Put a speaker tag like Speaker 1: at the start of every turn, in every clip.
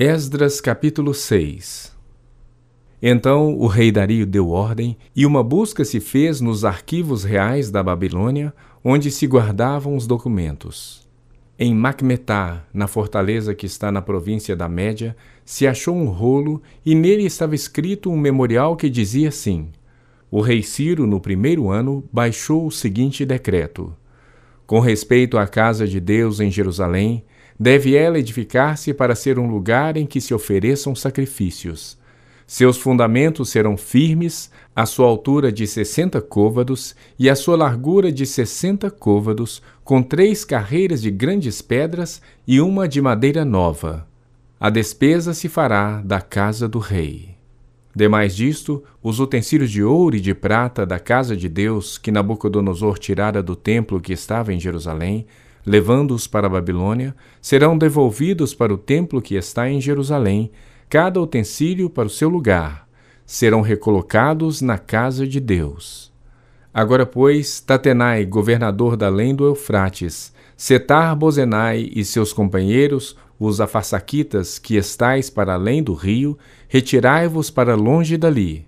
Speaker 1: Esdras capítulo 6 Então o rei Dario deu ordem, e uma busca se fez nos arquivos reais da Babilônia, onde se guardavam os documentos. Em Macmetá, na fortaleza que está na província da Média, se achou um rolo e nele estava escrito um memorial que dizia assim: O rei Ciro, no primeiro ano, baixou o seguinte decreto: Com respeito à casa de Deus em Jerusalém, Deve ela edificar-se para ser um lugar em que se ofereçam sacrifícios. Seus fundamentos serão firmes, a sua altura de sessenta côvados e a sua largura de sessenta côvados, com três carreiras de grandes pedras e uma de madeira nova. A despesa se fará da casa do rei. Demais disto, os utensílios de ouro e de prata da casa de Deus que Nabucodonosor tirara do templo que estava em Jerusalém, levando-os para a Babilônia, serão devolvidos para o templo que está em Jerusalém, cada utensílio para o seu lugar, serão recolocados na casa de Deus. Agora, pois, Tatenai, governador da além do Eufrates, Setar Bozenai e seus companheiros, os afarsaquitas que estais para além do rio, retirai-vos para longe dali.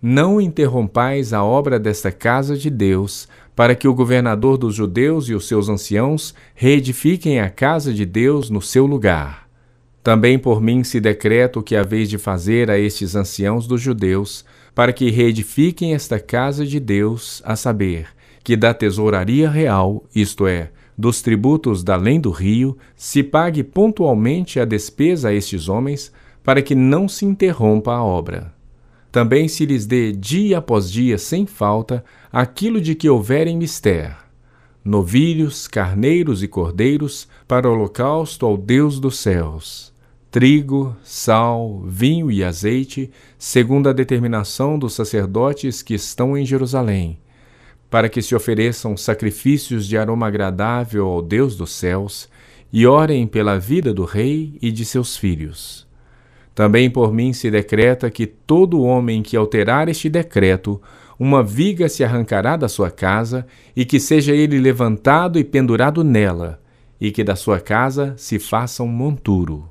Speaker 1: Não interrompais a obra desta casa de Deus, para que o governador dos judeus e os seus anciãos reedifiquem a casa de Deus no seu lugar. Também por mim se decreto o que haveis de fazer a estes anciãos dos judeus, para que reedifiquem esta casa de Deus, a saber, que da tesouraria real, isto é, dos tributos da além do rio, se pague pontualmente a despesa a estes homens, para que não se interrompa a obra também se lhes dê dia após dia, sem falta, aquilo de que houverem mister: novilhos, carneiros e cordeiros, para holocausto ao Deus dos céus, trigo, sal, vinho e azeite, segundo a determinação dos sacerdotes que estão em Jerusalém, para que se ofereçam sacrifícios de aroma agradável ao Deus dos céus, e orem pela vida do rei e de seus filhos também por mim se decreta que todo homem que alterar este decreto, uma viga se arrancará da sua casa, e que seja ele levantado e pendurado nela, e que da sua casa se faça um monturo.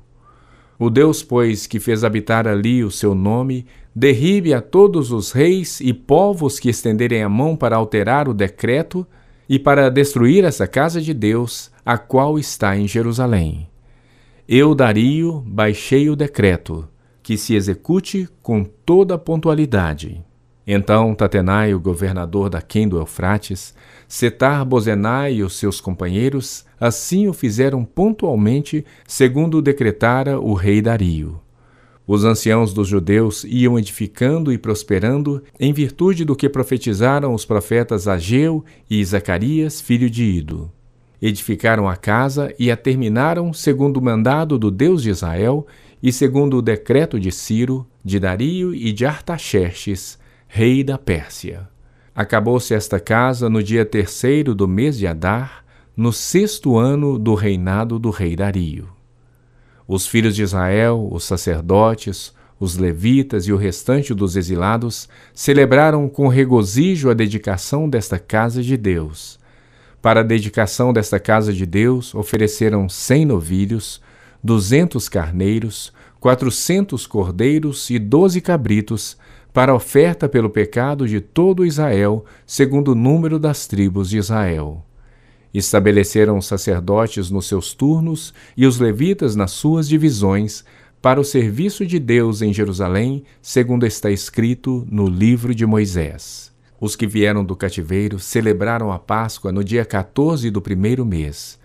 Speaker 1: O Deus, pois, que fez habitar ali o seu nome, derribe a todos os reis e povos que estenderem a mão para alterar o decreto e para destruir essa casa de Deus, a qual está em Jerusalém. Eu, Dario, baixei o decreto, que se execute com toda pontualidade. Então Tatenai, o governador da Quem do Eufrates, Setar Bozenai e os seus companheiros assim o fizeram pontualmente, segundo decretara o rei Dario. Os anciãos dos judeus iam edificando e prosperando em virtude do que profetizaram os profetas Ageu e Zacarias, filho de Ido edificaram a casa e a terminaram segundo o mandado do Deus de Israel e segundo o decreto de Ciro, de Dario e de Artaxerxes, rei da Pérsia. Acabou-se esta casa no dia terceiro do mês de Adar, no sexto ano do reinado do rei Dario. Os filhos de Israel, os sacerdotes, os levitas e o restante dos exilados celebraram com regozijo a dedicação desta casa de Deus para a dedicação desta casa de Deus, ofereceram cem novilhos, duzentos carneiros, quatrocentos cordeiros e doze cabritos, para oferta pelo pecado de todo Israel, segundo o número das tribos de Israel. Estabeleceram os sacerdotes nos seus turnos e os levitas nas suas divisões, para o serviço de Deus em Jerusalém, segundo está escrito no livro de Moisés. Os que vieram do cativeiro celebraram a Páscoa no dia 14 do primeiro mês,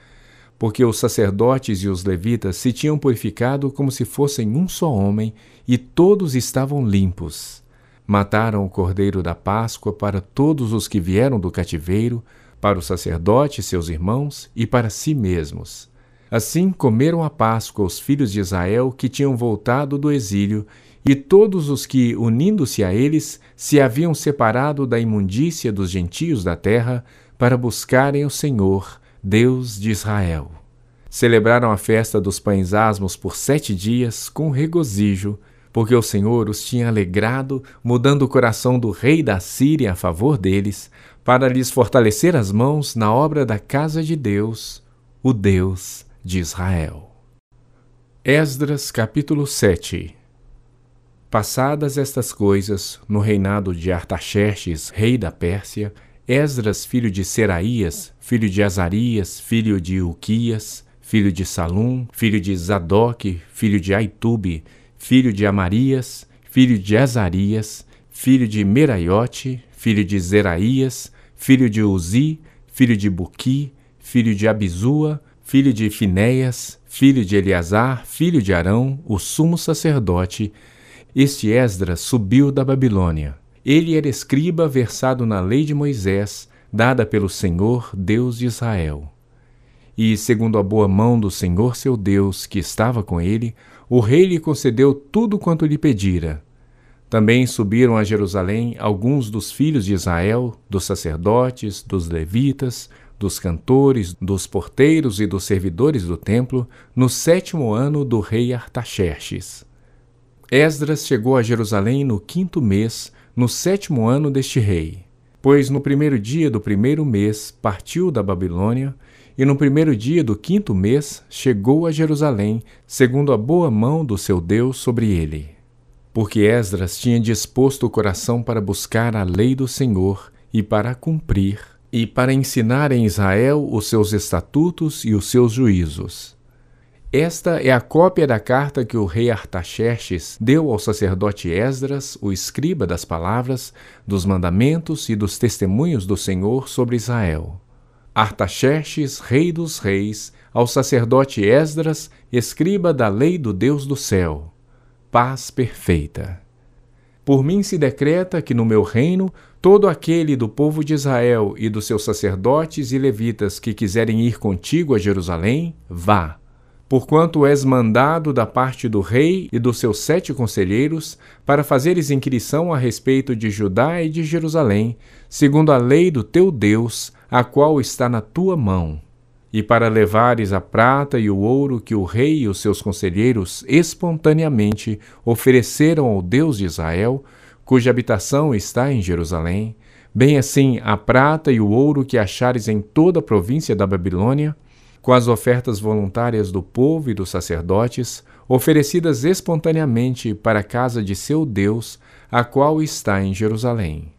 Speaker 1: porque os sacerdotes e os levitas se tinham purificado como se fossem um só homem e todos estavam limpos. Mataram o cordeiro da Páscoa para todos os que vieram do cativeiro, para o sacerdote e seus irmãos e para si mesmos. Assim comeram a Páscoa os filhos de Israel que tinham voltado do exílio e todos os que, unindo-se a eles, se haviam separado da imundícia dos gentios da terra para buscarem o Senhor, Deus de Israel. Celebraram a festa dos pães asmos por sete dias com regozijo, porque o Senhor os tinha alegrado, mudando o coração do rei da Síria a favor deles, para lhes fortalecer as mãos na obra da casa de Deus, o Deus de Israel. Esdras capítulo 7 Passadas estas coisas, no reinado de Artaxerxes, rei da Pérsia, Esdras, filho de Seraías, filho de Azarias, filho de Uquias, filho de Salum, filho de Zadok, filho de Aitube, filho de Amarias, filho de Azarias, filho de Meraiote, filho de Zeraías, filho de Uzi, filho de Buqui, filho de Abizua, filho de Finéias, filho de Eleazar, filho de Arão, o sumo sacerdote, este Esdras subiu da Babilônia. Ele era escriba versado na lei de Moisés, dada pelo Senhor, Deus de Israel. E, segundo a boa mão do Senhor seu Deus, que estava com ele, o rei lhe concedeu tudo quanto lhe pedira. Também subiram a Jerusalém alguns dos filhos de Israel, dos sacerdotes, dos levitas, dos cantores, dos porteiros e dos servidores do templo, no sétimo ano do rei Artaxerxes. Esdras chegou a Jerusalém no quinto mês, no sétimo ano deste rei. Pois no primeiro dia do primeiro mês partiu da Babilônia, e no primeiro dia do quinto mês chegou a Jerusalém, segundo a boa mão do seu Deus sobre ele. Porque Esdras tinha disposto o coração para buscar a lei do Senhor e para cumprir, e para ensinar em Israel os seus estatutos e os seus juízos. Esta é a cópia da carta que o rei Artaxerxes deu ao sacerdote Esdras, o escriba das palavras, dos mandamentos e dos testemunhos do Senhor sobre Israel. Artaxerxes, rei dos reis, ao sacerdote Esdras, escriba da lei do Deus do céu. Paz perfeita. Por mim se decreta que no meu reino todo aquele do povo de Israel e dos seus sacerdotes e levitas que quiserem ir contigo a Jerusalém, vá porquanto és mandado da parte do rei e dos seus sete conselheiros, para fazeres inquirição a respeito de Judá e de Jerusalém, segundo a lei do teu Deus, a qual está na tua mão, e para levares a prata e o ouro que o rei e os seus conselheiros espontaneamente ofereceram ao Deus de Israel, cuja habitação está em Jerusalém, bem assim a prata e o ouro que achares em toda a província da Babilônia, com as ofertas voluntárias do povo e dos sacerdotes, oferecidas espontaneamente para a casa de seu Deus, a qual está em Jerusalém.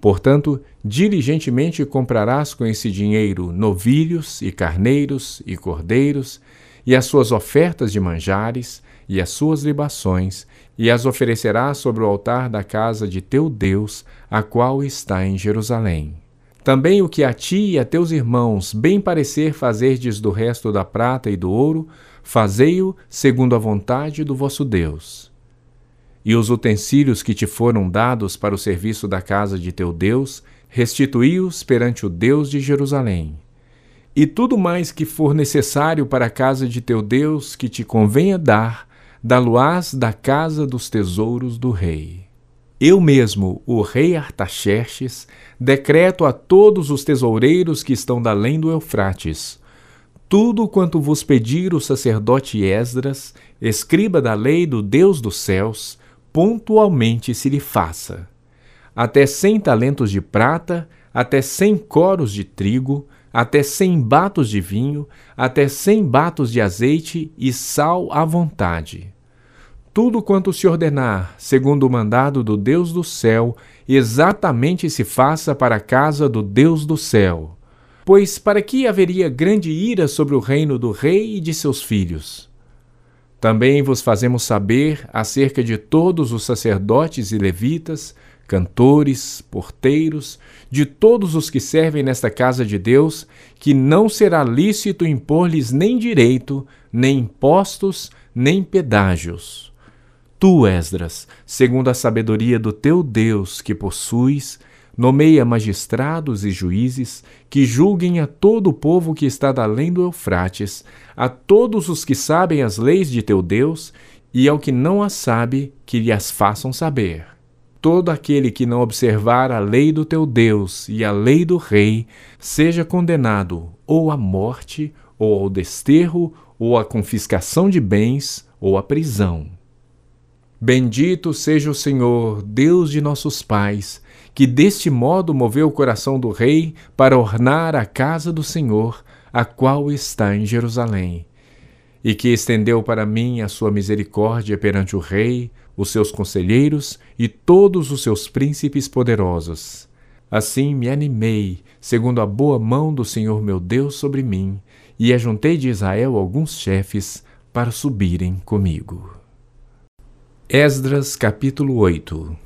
Speaker 1: Portanto, diligentemente comprarás com esse dinheiro novilhos e carneiros e cordeiros, e as suas ofertas de manjares, e as suas libações, e as oferecerás sobre o altar da casa de teu Deus, a qual está em Jerusalém. Também o que a ti e a teus irmãos bem parecer fazerdes do resto da prata e do ouro, fazei-o segundo a vontade do vosso Deus. E os utensílios que te foram dados para o serviço da casa de teu Deus, restituí-os perante o Deus de Jerusalém. E tudo mais que for necessário para a casa de teu Deus que te convenha dar, dá-lo-ás da casa dos tesouros do rei. Eu mesmo, o rei Artaxerxes, decreto a todos os tesoureiros que estão da além do Eufrates: tudo quanto vos pedir o sacerdote Esdras, escriba da lei do Deus dos céus, pontualmente se lhe faça. Até cem talentos de prata, até cem coros de trigo, até cem batos de vinho, até cem batos de azeite e sal à vontade tudo quanto se ordenar, segundo o mandado do Deus do céu, exatamente se faça para a casa do Deus do céu. Pois para que haveria grande ira sobre o reino do rei e de seus filhos? Também vos fazemos saber acerca de todos os sacerdotes e levitas, cantores, porteiros, de todos os que servem nesta casa de Deus, que não será lícito impor-lhes nem direito, nem impostos, nem pedágios Tu, Esdras, segundo a sabedoria do teu Deus que possuis, nomeia magistrados e juízes que julguem a todo o povo que está além do Eufrates, a todos os que sabem as leis de teu Deus, e ao que não as sabe, que lhe as façam saber. Todo aquele que não observar a lei do teu Deus e a lei do rei, seja condenado ou à morte, ou ao desterro, ou à confiscação de bens, ou à prisão. Bendito seja o Senhor, Deus de nossos pais, que deste modo moveu o coração do rei para ornar a casa do Senhor, a qual está em Jerusalém. e que estendeu para mim a sua misericórdia perante o rei, os seus conselheiros e todos os seus príncipes poderosos. Assim me animei, segundo a boa mão do Senhor meu Deus sobre mim, e ajuntei de Israel alguns chefes para subirem comigo. Esdras capítulo 8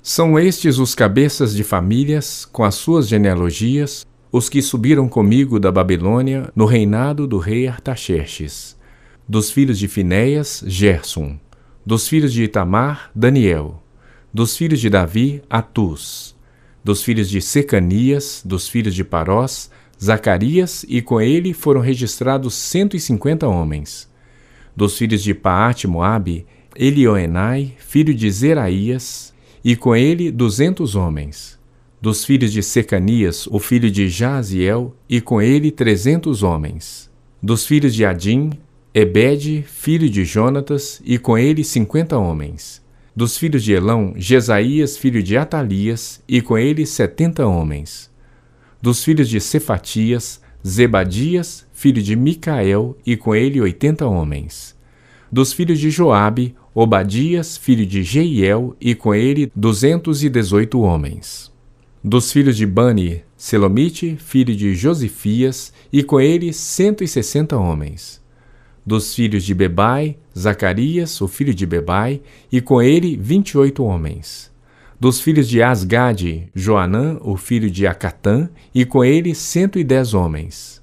Speaker 1: São estes os cabeças de famílias, com as suas genealogias, os que subiram comigo da Babilônia no reinado do rei Artaxerxes. Dos filhos de Finéias, Gerson. Dos filhos de Itamar, Daniel. Dos filhos de Davi, Atus. Dos filhos de Secanias, dos filhos de Parós, Zacarias, e com ele foram registrados cento e cinquenta homens. Dos filhos de Paate Moabe, Elioenai, filho de Zeraías, e com ele duzentos homens dos filhos de Secanias, o filho de Jaziel, e com ele trezentos homens. Dos filhos de Adim, Ebed, filho de Jonatas, e com ele cinquenta homens. Dos filhos de Elão, Jesaías, filho de Atalias, e com ele setenta homens. Dos filhos de Cefatias, Zebadias, filho de Micael, e com ele oitenta homens. Dos filhos de Joabe, Obadias, filho de Jeiel, e com ele duzentos e dezoito homens. Dos filhos de Bani, Selomite, filho de Josifias, e com ele cento e sessenta homens. Dos filhos de Bebai, Zacarias, o filho de Bebai, e com ele vinte e oito homens. Dos filhos de Asgade, Joanã, o filho de Acatã, e com ele cento e dez homens.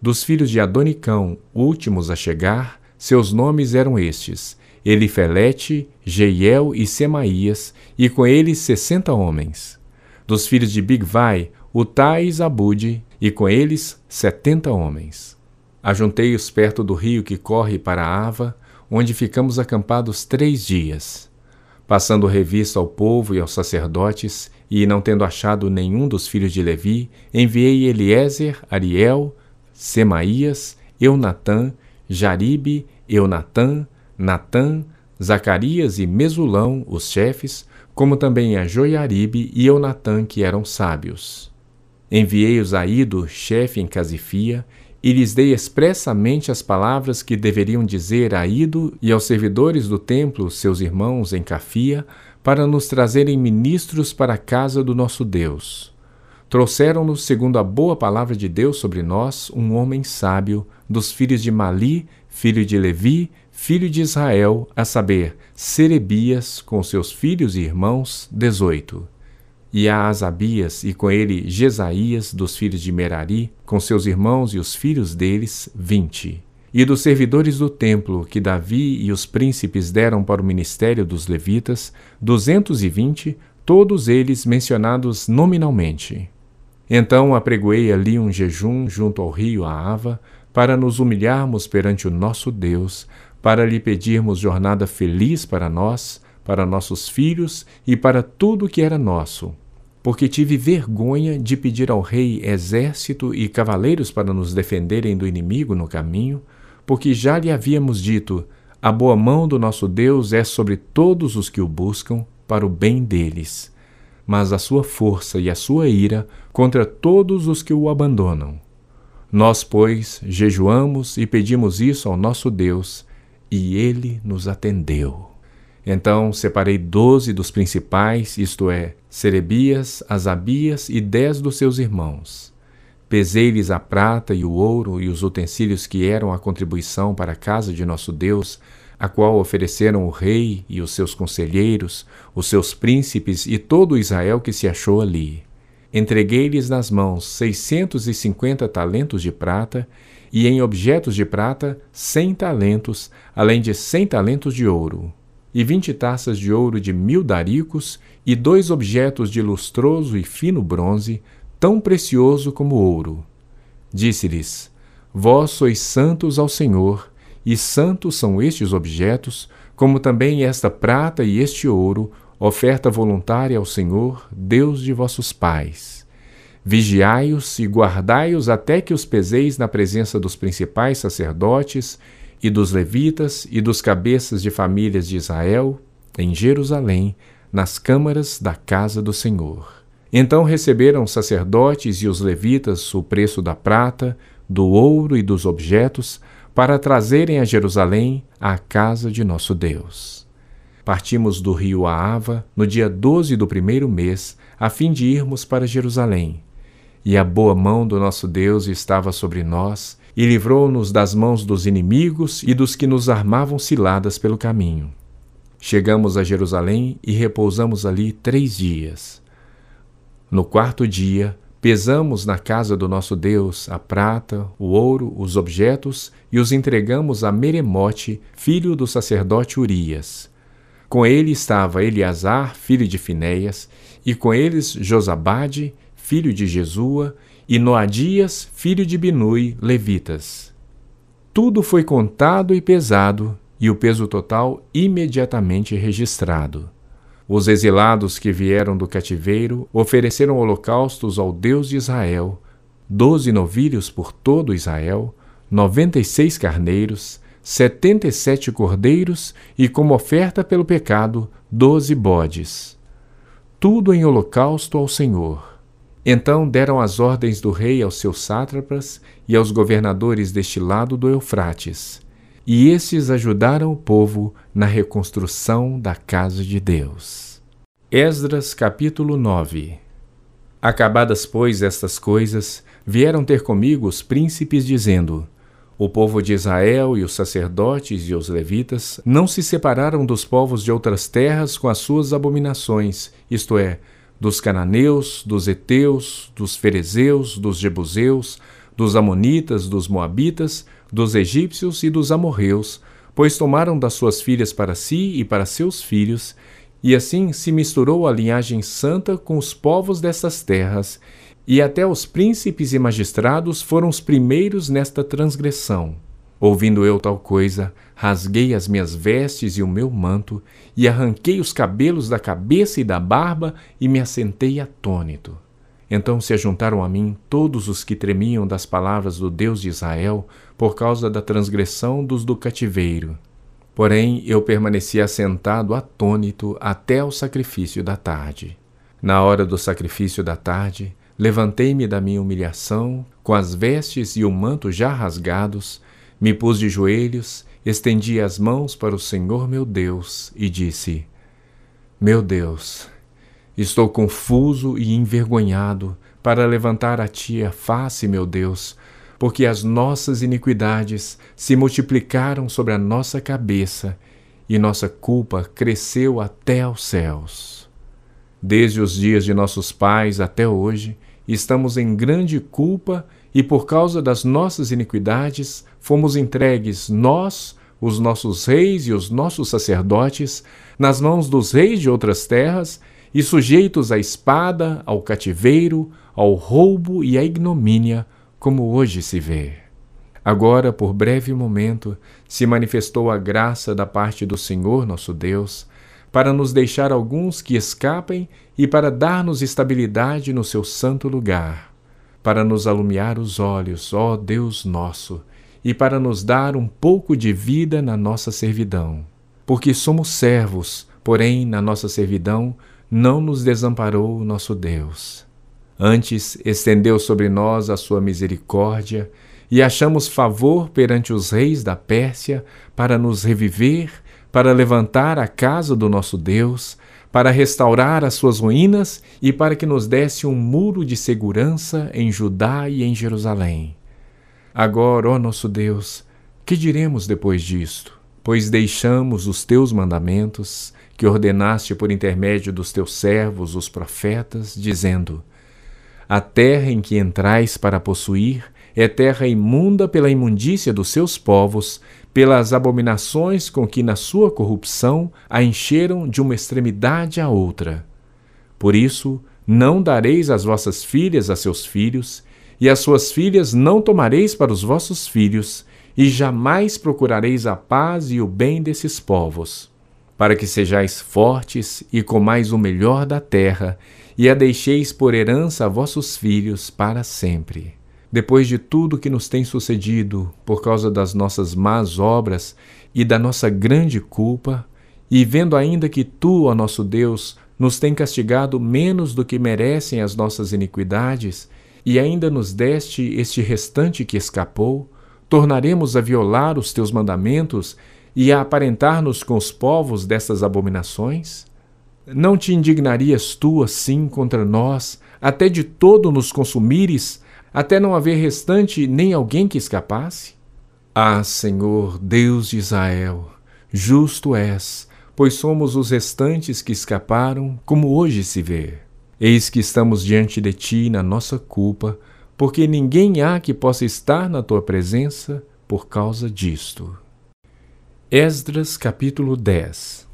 Speaker 1: Dos filhos de Adonicão, últimos a chegar, seus nomes eram estes: Elifelete, Jeiel e Semaías, e com eles sessenta homens dos filhos de Bigvai, Utai e Zabude, e com eles setenta homens. Ajuntei-os perto do rio que corre para Ava, onde ficamos acampados três dias. Passando revista ao povo e aos sacerdotes, e não tendo achado nenhum dos filhos de Levi, enviei Eliezer, Ariel, Semaías, Eunatã, Jaribe, Eunatã, Natã, Zacarias e Mesulão, os chefes, como também a Joiaribe e Eunatã, que eram sábios. Enviei-os a Ido, chefe em Casifia, e lhes dei expressamente as palavras que deveriam dizer a Ido e aos servidores do templo, seus irmãos em Cafia, para nos trazerem ministros para a casa do nosso Deus. Trouxeram-nos, segundo a boa palavra de Deus sobre nós, um homem sábio, dos filhos de Mali, filho de Levi, filho de Israel, a saber, Serebias, com seus filhos e irmãos, dezoito. E a Asabias, e com ele Jesaías, dos filhos de Merari, com seus irmãos e os filhos deles, vinte. E dos servidores do templo, que Davi e os príncipes deram para o ministério dos levitas, duzentos e vinte, todos eles mencionados nominalmente. Então apregoei ali um jejum junto ao rio Aava, para nos humilharmos perante o nosso Deus, para lhe pedirmos jornada feliz para nós, para nossos filhos e para tudo que era nosso. Porque tive vergonha de pedir ao rei exército e cavaleiros para nos defenderem do inimigo no caminho, porque já lhe havíamos dito: a boa mão do nosso Deus é sobre todos os que o buscam, para o bem deles, mas a sua força e a sua ira contra todos os que o abandonam. Nós, pois, jejuamos e pedimos isso ao nosso Deus, e ele nos atendeu. Então separei doze dos principais, isto é, Serebias, Asabias e dez dos seus irmãos. Pesei-lhes a prata e o ouro e os utensílios que eram a contribuição para a casa de nosso Deus, a qual ofereceram o rei e os seus conselheiros, os seus príncipes e todo Israel que se achou ali. Entreguei-lhes nas mãos seiscentos e cinquenta talentos de prata e em objetos de prata cem talentos, além de cem talentos de ouro, e vinte taças de ouro de mil daricos, e dois objetos de lustroso e fino bronze, tão precioso como ouro. Disse-lhes: Vós sois santos ao Senhor, e santos são estes objetos, como também esta prata e este ouro, oferta voluntária ao Senhor, Deus de vossos pais. Vigiai-os e guardai-os até que os peseis na presença dos principais sacerdotes e dos levitas e dos cabeças de famílias de Israel, em Jerusalém, nas câmaras da casa do Senhor. Então receberam os sacerdotes e os levitas o preço da prata, do ouro e dos objetos, para trazerem a Jerusalém a casa de nosso Deus. Partimos do rio Aava no dia 12 do primeiro mês, a fim de irmos para Jerusalém. E a boa mão do nosso Deus estava sobre nós, e livrou-nos das mãos dos inimigos e dos que nos armavam ciladas pelo caminho. Chegamos a Jerusalém e repousamos ali três dias. No quarto dia, pesamos na casa do nosso Deus a prata, o ouro, os objetos e os entregamos a Meremote, filho do sacerdote Urias. Com ele estava Eleazar, filho de Finéias, e com eles Josabade, filho de Jesua, e Noadias, filho de Binui, levitas. Tudo foi contado e pesado, e o peso total imediatamente registrado. Os exilados que vieram do cativeiro ofereceram holocaustos ao Deus de Israel, doze novilhos por todo Israel, noventa e seis carneiros, setenta e sete cordeiros e, como oferta pelo pecado, doze bodes. Tudo em holocausto ao Senhor então deram as ordens do rei aos seus sátrapas e aos governadores deste lado do Eufrates, e estes ajudaram o povo na reconstrução da casa de Deus. Esdras capítulo 9 Acabadas, pois, estas coisas, vieram ter comigo os príncipes, dizendo: O povo de Israel e os sacerdotes e os levitas não se separaram dos povos de outras terras com as suas abominações, isto é, dos cananeus, dos heteus, dos ferezeus, dos jebuseus, dos amonitas, dos moabitas, dos egípcios e dos amorreus, pois tomaram das suas filhas para si e para seus filhos, e assim se misturou a linhagem santa com os povos destas terras, e até os príncipes e magistrados foram os primeiros nesta transgressão. Ouvindo eu tal coisa, rasguei as minhas vestes e o meu manto, e arranquei os cabelos da cabeça e da barba, e me assentei atônito. Então se ajuntaram a mim todos os que tremiam das palavras do Deus de Israel, por causa da transgressão dos do cativeiro. Porém, eu permaneci assentado atônito até o sacrifício da tarde. Na hora do sacrifício da tarde, levantei-me da minha humilhação, com as vestes e o manto já rasgados, me pus de joelhos, estendi as mãos para o Senhor meu Deus e disse: Meu Deus, estou confuso e envergonhado para levantar a ti a face, meu Deus, porque as nossas iniquidades se multiplicaram sobre a nossa cabeça e nossa culpa cresceu até aos céus. Desde os dias de nossos pais até hoje, estamos em grande culpa e por causa das nossas iniquidades fomos entregues, nós, os nossos reis e os nossos sacerdotes, nas mãos dos reis de outras terras e sujeitos à espada, ao cativeiro, ao roubo e à ignomínia, como hoje se vê. Agora, por breve momento, se manifestou a graça da parte do Senhor nosso Deus, para nos deixar alguns que escapem e para dar-nos estabilidade no seu santo lugar para nos alumiar os olhos, ó Deus nosso, e para nos dar um pouco de vida na nossa servidão. Porque somos servos, porém, na nossa servidão, não nos desamparou o nosso Deus. Antes, estendeu sobre nós a sua misericórdia, e achamos favor perante os reis da Pérsia para nos reviver, para levantar a casa do nosso Deus, para restaurar as suas ruínas e para que nos desse um muro de segurança em Judá e em Jerusalém. Agora, ó nosso Deus, que diremos depois disto? Pois deixamos os teus mandamentos, que ordenaste por intermédio dos teus servos, os profetas, dizendo: A terra em que entrais para possuir é terra imunda pela imundícia dos seus povos, pelas abominações com que na sua corrupção a encheram de uma extremidade à outra. Por isso, não dareis as vossas filhas a seus filhos, e as suas filhas não tomareis para os vossos filhos, e jamais procurareis a paz e o bem desses povos, para que sejais fortes e comais o melhor da terra, e a deixeis por herança a vossos filhos para sempre depois de tudo que nos tem sucedido por causa das nossas más obras e da nossa grande culpa, e vendo ainda que tu, ó nosso Deus, nos tem castigado menos do que merecem as nossas iniquidades, e ainda nos deste este restante que escapou, tornaremos a violar os teus mandamentos e a aparentar-nos com os povos destas abominações? Não te indignarias tu assim contra nós, até de todo nos consumires, até não haver restante nem alguém que escapasse? Ah, Senhor, Deus de Israel, justo és, pois somos os restantes que escaparam, como hoje se vê. Eis que estamos diante de ti na nossa culpa, porque ninguém há que possa estar na tua presença por causa disto. Esdras capítulo 10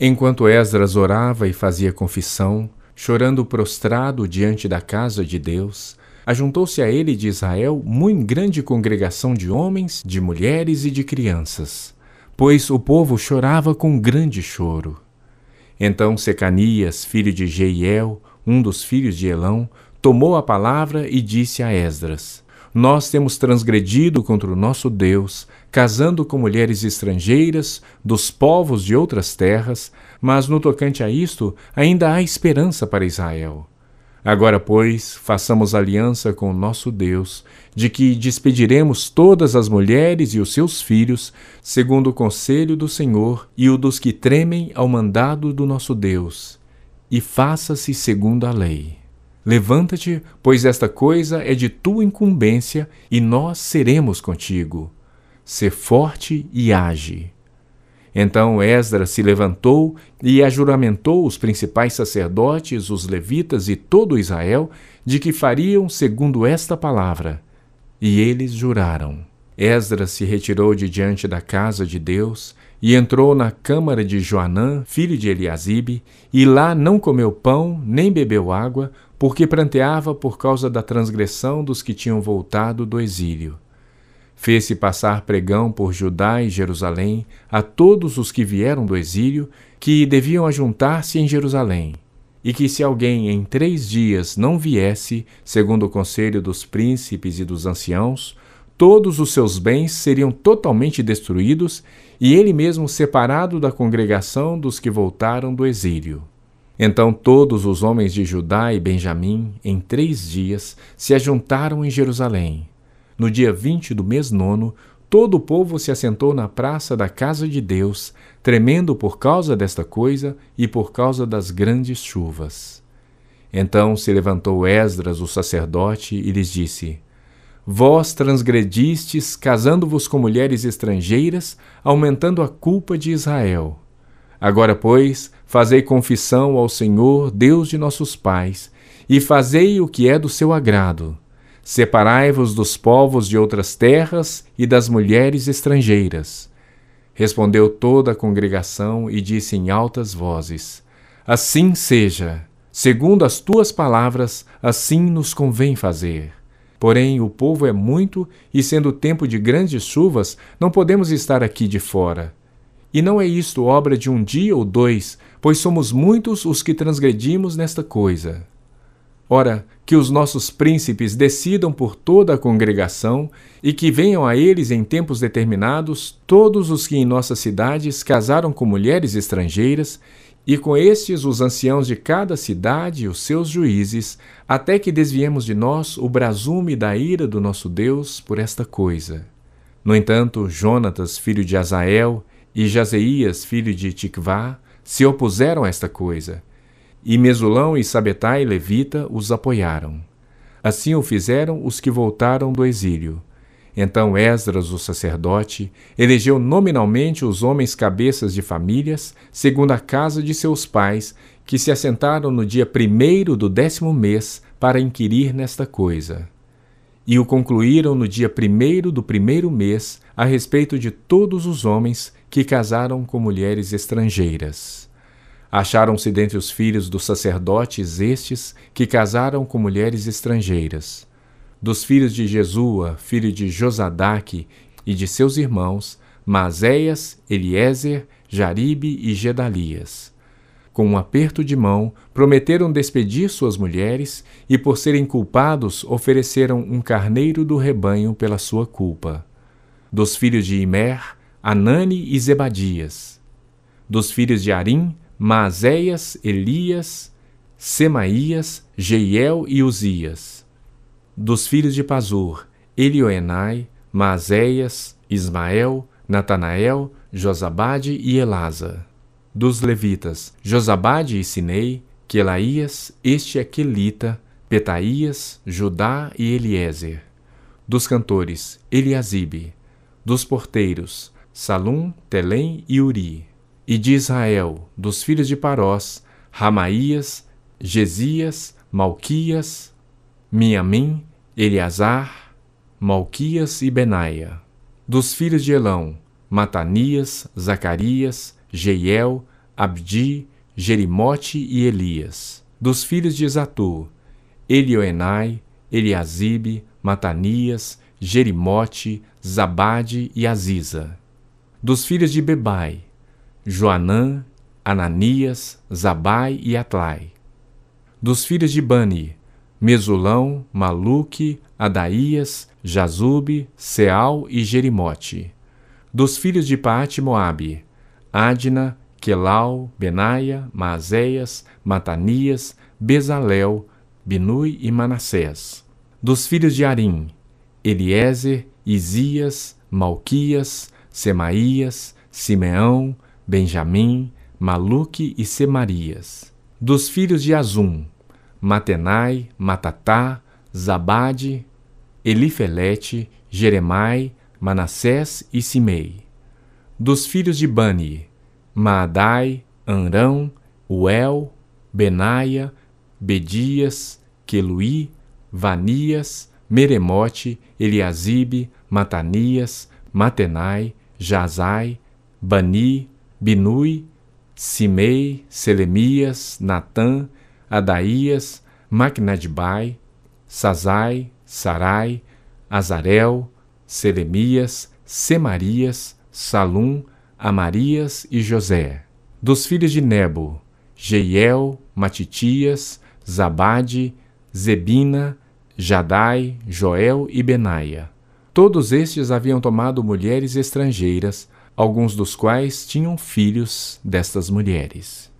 Speaker 1: Enquanto Esdras orava e fazia confissão, chorando prostrado diante da casa de Deus, ajuntou-se a ele de Israel muito grande congregação de homens, de mulheres e de crianças, pois o povo chorava com grande choro. Então Secanias, filho de Jeiel, um dos filhos de Elão, tomou a palavra e disse a Esdras: Nós temos transgredido contra o nosso Deus, casando com mulheres estrangeiras dos povos de outras terras, mas no tocante a isto ainda há esperança para Israel. Agora, pois, façamos aliança com o nosso Deus, de que despediremos todas as mulheres e os seus filhos, segundo o conselho do Senhor e o dos que tremem ao mandado do nosso Deus, e faça-se segundo a lei. Levanta-te, pois esta coisa é de tua incumbência, e nós seremos contigo. Sê forte e age. Então Esdras se levantou e ajuramentou os principais sacerdotes, os levitas e todo Israel, de que fariam segundo esta palavra. E eles juraram. Esdras se retirou de diante da casa de Deus e entrou na câmara de Joanã, filho de Eliasibe, e lá não comeu pão nem bebeu água, porque pranteava por causa da transgressão dos que tinham voltado do exílio. Fez-se passar pregão por Judá e Jerusalém a todos os que vieram do exílio, que deviam ajuntar-se em Jerusalém, e que se alguém em três dias não viesse, segundo o conselho dos príncipes e dos anciãos, todos os seus bens seriam totalmente destruídos e ele mesmo separado da congregação dos que voltaram do exílio. Então todos os homens de Judá e Benjamim, em três dias, se ajuntaram em Jerusalém. No dia vinte do mês nono, todo o povo se assentou na praça da casa de Deus, tremendo por causa desta coisa e por causa das grandes chuvas. Então se levantou Esdras, o sacerdote, e lhes disse: Vós transgredistes, casando-vos com mulheres estrangeiras, aumentando a culpa de Israel. Agora, pois, fazei confissão ao Senhor, Deus de nossos pais, e fazei o que é do seu agrado. Separai-vos dos povos de outras terras e das mulheres estrangeiras. Respondeu toda a congregação e disse em altas vozes: Assim seja, segundo as tuas palavras, assim nos convém fazer. Porém, o povo é muito, e sendo tempo de grandes chuvas, não podemos estar aqui de fora. E não é isto obra de um dia ou dois, pois somos muitos os que transgredimos nesta coisa. Ora, que os nossos príncipes decidam por toda a congregação e que venham a eles em tempos determinados todos os que em nossas cidades casaram com mulheres estrangeiras e com estes os anciãos de cada cidade e os seus juízes, até que desviemos de nós o brasume da ira do nosso Deus por esta coisa. No entanto, Jonatas, filho de Azael, e Jazeias, filho de Tikvá, se opuseram a esta coisa, e Mesulão e Sabetai, levita, os apoiaram. Assim o fizeram os que voltaram do exílio, então Esdras, o sacerdote, elegeu nominalmente os homens cabeças de famílias, segundo a casa de seus pais, que se assentaram no dia primeiro do décimo mês para inquirir nesta coisa. E o concluíram no dia primeiro do primeiro mês, a respeito de todos os homens que casaram com mulheres estrangeiras. Acharam-se dentre os filhos dos sacerdotes estes que casaram com mulheres estrangeiras dos filhos de Jesua, filho de Josadaque, e de seus irmãos, Mazéias, Eliezer, Jaribe e Gedalias. Com um aperto de mão, prometeram despedir suas mulheres e, por serem culpados, ofereceram um carneiro do rebanho pela sua culpa. Dos filhos de Imer, Anani e Zebadias. Dos filhos de Arim, Maazéias, Elias, Semaías, Jeiel e Uzias dos filhos de Pazur, Elioenai, Maazéias, Ismael, Natanael, Josabade e Elasa. Dos levitas, Josabade e Sinei, Quelaías, este é Quelita, Petaías, Judá e Eliezer. Dos cantores, Eliasibe. Dos porteiros, Salum, Telém e Uri. E de Israel, dos filhos de Parós, Ramaías, Gesias, Malquias, Miamim, Eleazar, Malquias e Benaia. Dos filhos de Elão, Matanias, Zacarias, Jeiel, Abdi, Jerimote e Elias. Dos filhos de Zatu, Elioenai, Eliasibe, Matanias, Jerimote, Zabade e Aziza. Dos filhos de Bebai, Joanã, Ananias, Zabai e Atlai. Dos filhos de Bani, Mesulão, Maluque, Adaías, Jazube, Seal e Jerimote. Dos filhos de Paate Moabe, Adna, Quelau, Benaia, Maazéias, Matanias, Bezalel, Binui e Manassés. Dos filhos de Arim, Eliezer, Isias, Malquias, Semaías, Simeão, Benjamim, Maluque e Semarias. Dos filhos de Azum, Matenai, Matatá, Zabade, Elifelete, Jeremai, Manassés e Simei. Dos filhos de Bani, Maadai, Anrão, Uel, Benaia, Bedias, Queluí, Vanias, Meremote, Eliasibe, Matanias, Matenai, Jazai, Bani, Binui, Simei, Selemias, Natã, Adaías, Macnadbai, Sazai, Sarai, Azarel, Selemias, Semarias, Salum, Amarias e José. Dos filhos de Nebo, Jeiel, Matitias, Zabade, Zebina, Jadai, Joel e Benaia. Todos estes haviam tomado mulheres estrangeiras, alguns dos quais tinham filhos destas mulheres.